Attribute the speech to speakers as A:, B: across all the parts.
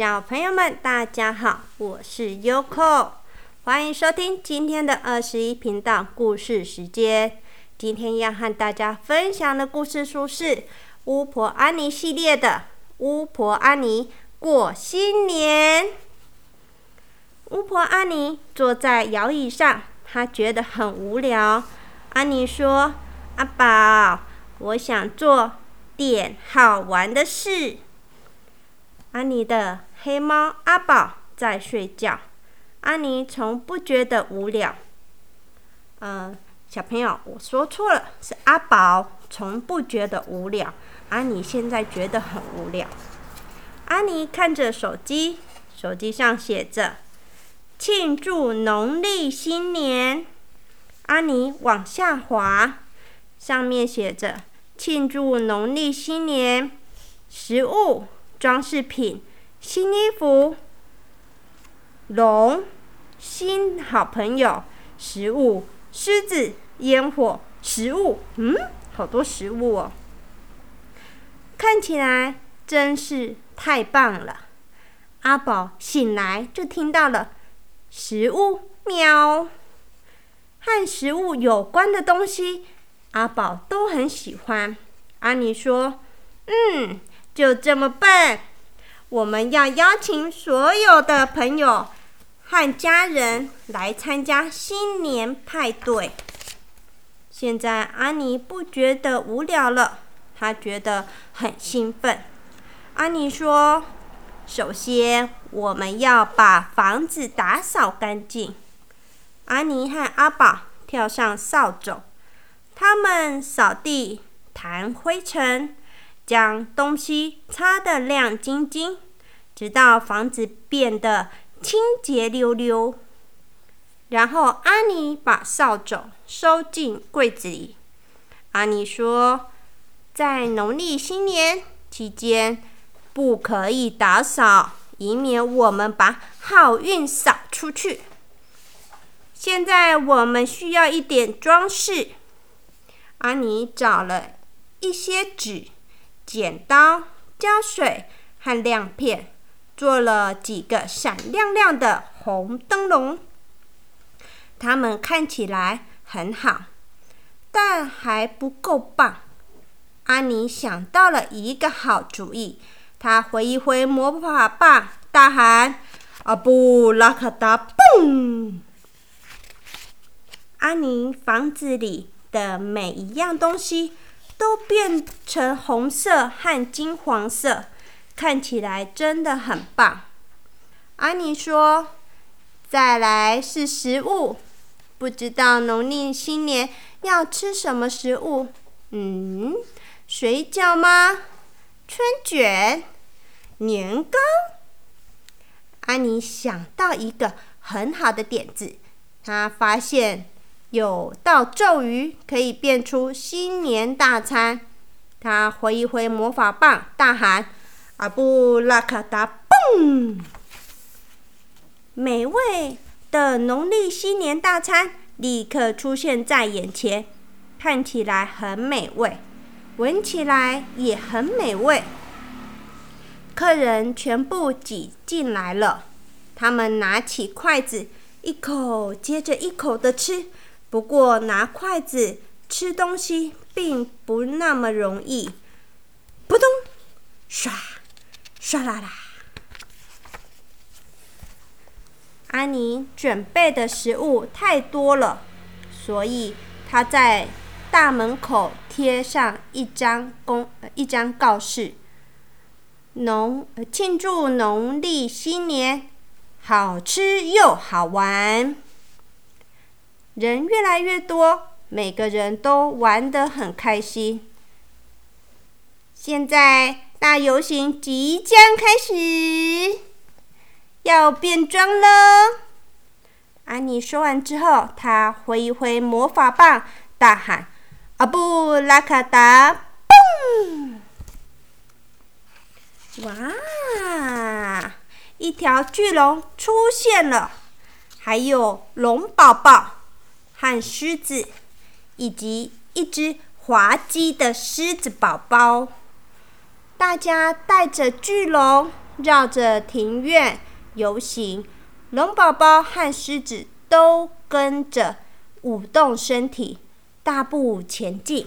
A: 小朋友们，大家好，我是 Yoko，欢迎收听今天的二十一频道故事时间。今天要和大家分享的故事书是《巫婆安妮》系列的《巫婆安妮过新年》。巫婆安妮坐在摇椅上，她觉得很无聊。安妮说：“阿宝，我想做点好玩的事。”安妮的黑猫阿宝在睡觉。阿妮从不觉得无聊。嗯，小朋友，我说错了，是阿宝从不觉得无聊。阿妮现在觉得很无聊。阿妮看着手机，手机上写着“庆祝农历新年”。阿妮往下滑，上面写着“庆祝农历新年”，食物。装饰品、新衣服、龙、新好朋友、食物、狮子、烟火、食物，嗯，好多食物哦，看起来真是太棒了。阿宝醒来就听到了食物喵，和食物有关的东西，阿宝都很喜欢。阿妮说：“嗯。”就这么办，我们要邀请所有的朋友和家人来参加新年派对。现在安妮不觉得无聊了，她觉得很兴奋。安妮说：“首先，我们要把房子打扫干净。”安妮和阿宝跳上扫帚，他们扫地、弹灰尘。将东西擦得亮晶晶，直到房子变得清洁溜溜。然后安妮把扫帚收进柜子里。安妮说：“在农历新年期间，不可以打扫，以免我们把好运扫出去。”现在我们需要一点装饰。安妮找了一些纸。剪刀、胶水和亮片，做了几个闪亮亮的红灯笼。它们看起来很好，但还不够棒。安妮想到了一个好主意，她挥一挥魔法棒，大喊：“阿布拉卡达，嘣！”安妮房子里的每一样东西。都变成红色和金黄色，看起来真的很棒。安妮说：“再来是食物，不知道农历新年要吃什么食物？嗯，水饺吗？春卷？年糕？”安妮想到一个很好的点子，她发现。有道咒语可以变出新年大餐。他挥一挥魔法棒，大喊：“阿布拉卡达，蹦！”美味的农历新年大餐立刻出现在眼前，看起来很美味，闻起来也很美味。客人全部挤进来了，他们拿起筷子，一口接着一口的吃。不过拿筷子吃东西并不那么容易。扑通，唰，唰啦啦。安妮准备的食物太多了，所以她在大门口贴上一张公一张告示：农庆祝农历新年，好吃又好玩。人越来越多，每个人都玩得很开心。现在大游行即将开始，要变装了。安妮说完之后，她挥一挥魔法棒，大喊：“阿布拉卡达，嘣！”哇！一条巨龙出现了，还有龙宝宝。和狮子，以及一只滑稽的狮子宝宝，大家带着巨龙、绕着庭院游行，龙宝宝和狮子都跟着舞动身体，大步前进。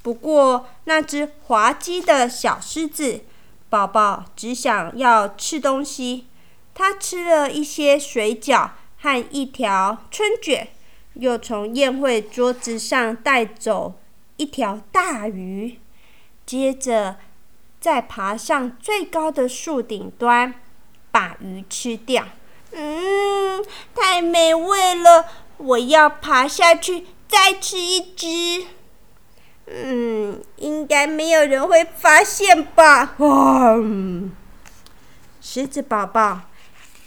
A: 不过，那只滑稽的小狮子宝宝只想要吃东西，它吃了一些水饺和一条春卷，又从宴会桌子上带走一条大鱼，接着再爬上最高的树顶端，把鱼吃掉。嗯，太美味了！我要爬下去再吃一只。嗯，应该没有人会发现吧？哇！狮子宝宝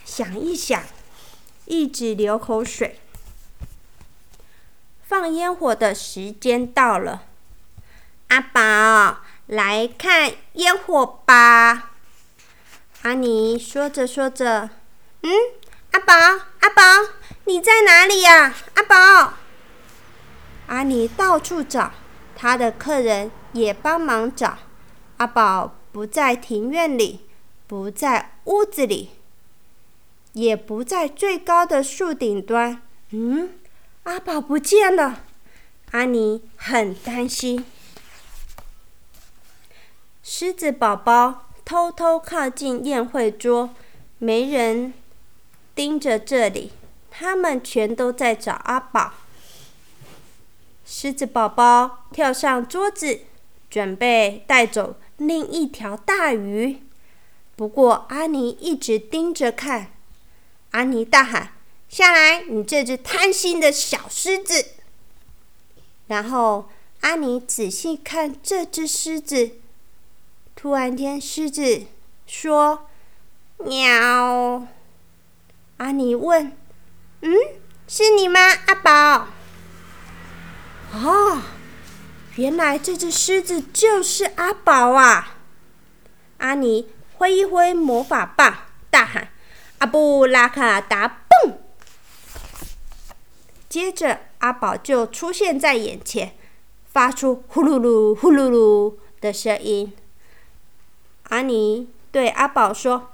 A: 想一想，一直流口水。放烟火的时间到了，阿宝来看烟火吧。阿尼说着说着，嗯，阿宝，阿宝，你在哪里呀？阿宝，阿尼到处找。他的客人也帮忙找，阿宝不在庭院里，不在屋子里，也不在最高的树顶端。嗯，阿宝不见了，阿尼很担心。狮子宝宝偷偷靠近宴会桌，没人盯着这里，他们全都在找阿宝。狮子宝宝跳上桌子，准备带走另一条大鱼。不过阿尼一直盯着看。阿尼大喊：“下来，你这只贪心的小狮子！”然后阿尼仔细看这只狮子。突然间，狮子说：“喵。”阿尼问：“嗯，是你吗，阿宝？”哦，原来这只狮子就是阿宝啊！阿尼挥一挥魔法棒，大喊：“阿布拉卡达蹦！”接着阿宝就出现在眼前，发出呼噜噜、呼噜噜的声音。阿尼对阿宝说：“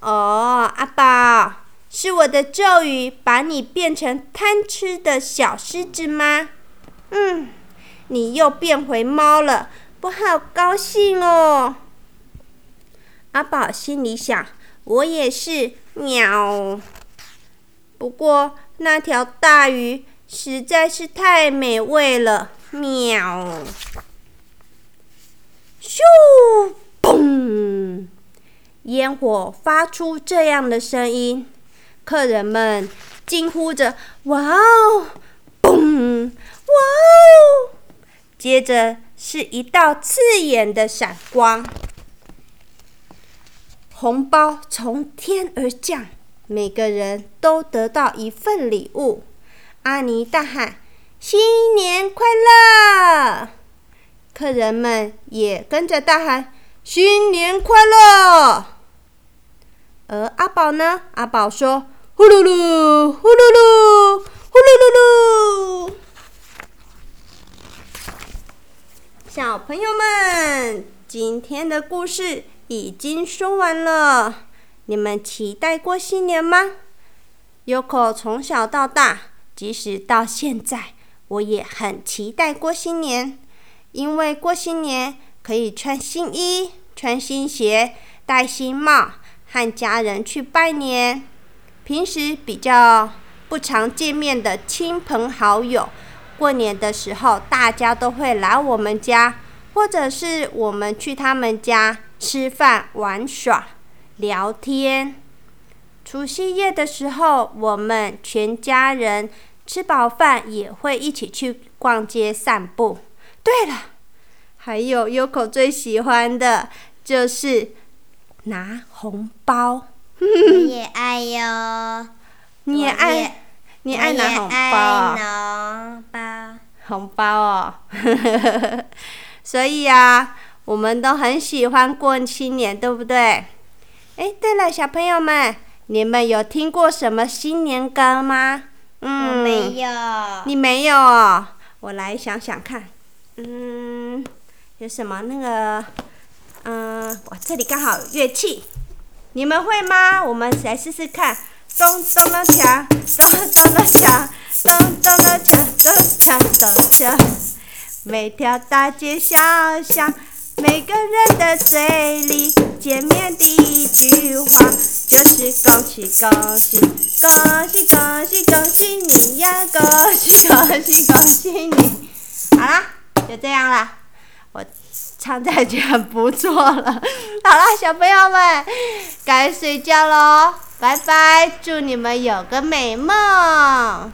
A: 哦，阿宝，是我的咒语把你变成贪吃的小狮子吗？”嗯，你又变回猫了，我好高兴哦。阿宝心里想：我也是，喵。不过那条大鱼实在是太美味了，喵。咻，嘣！烟火发出这样的声音，客人们惊呼着：“哇哦！”嘣！哇哦！接着是一道刺眼的闪光，红包从天而降，每个人都得到一份礼物。阿尼大喊：“新年快乐！”客人们也跟着大喊：“新年快乐！”而阿宝呢？阿宝说：“呼噜噜，呼噜噜，呼噜噜噜。”小朋友们，今天的故事已经说完了。你们期待过新年吗？Yoko 从小到大，即使到现在，我也很期待过新年。因为过新年可以穿新衣、穿新鞋、戴新帽，和家人去拜年。平时比较不常见面的亲朋好友。过年的时候，大家都会来我们家，或者是我们去他们家吃饭、玩耍、聊天。除夕夜的时候，我们全家人吃饱饭也会一起去逛街散步。对了，还有 Yoko 最喜欢的就是拿红包。
B: 我也爱哟，
A: 你也爱。你爱拿红包
B: 啊？
A: 红包哦，所以啊，我们都很喜欢过新年，对不对？哎，对了，小朋友们，你们有听过什么新年歌吗？
B: 嗯，没有。
A: 你没有？我来想想看。嗯，有什么那个嗯，我这里刚好有乐器，你们会吗？我们来试试看。咚咚咚锵，咚咚咚锵，咚咚咚锵，咚锵咚锵。每条大街小巷，每个人的嘴里，见面第一句话就是恭喜恭喜，恭喜恭喜恭喜你呀，恭喜恭喜恭喜你。好啦，就这样啦，我唱的已经很不错了。好啦，小朋友们，该睡觉喽。拜拜，祝你们有个美梦。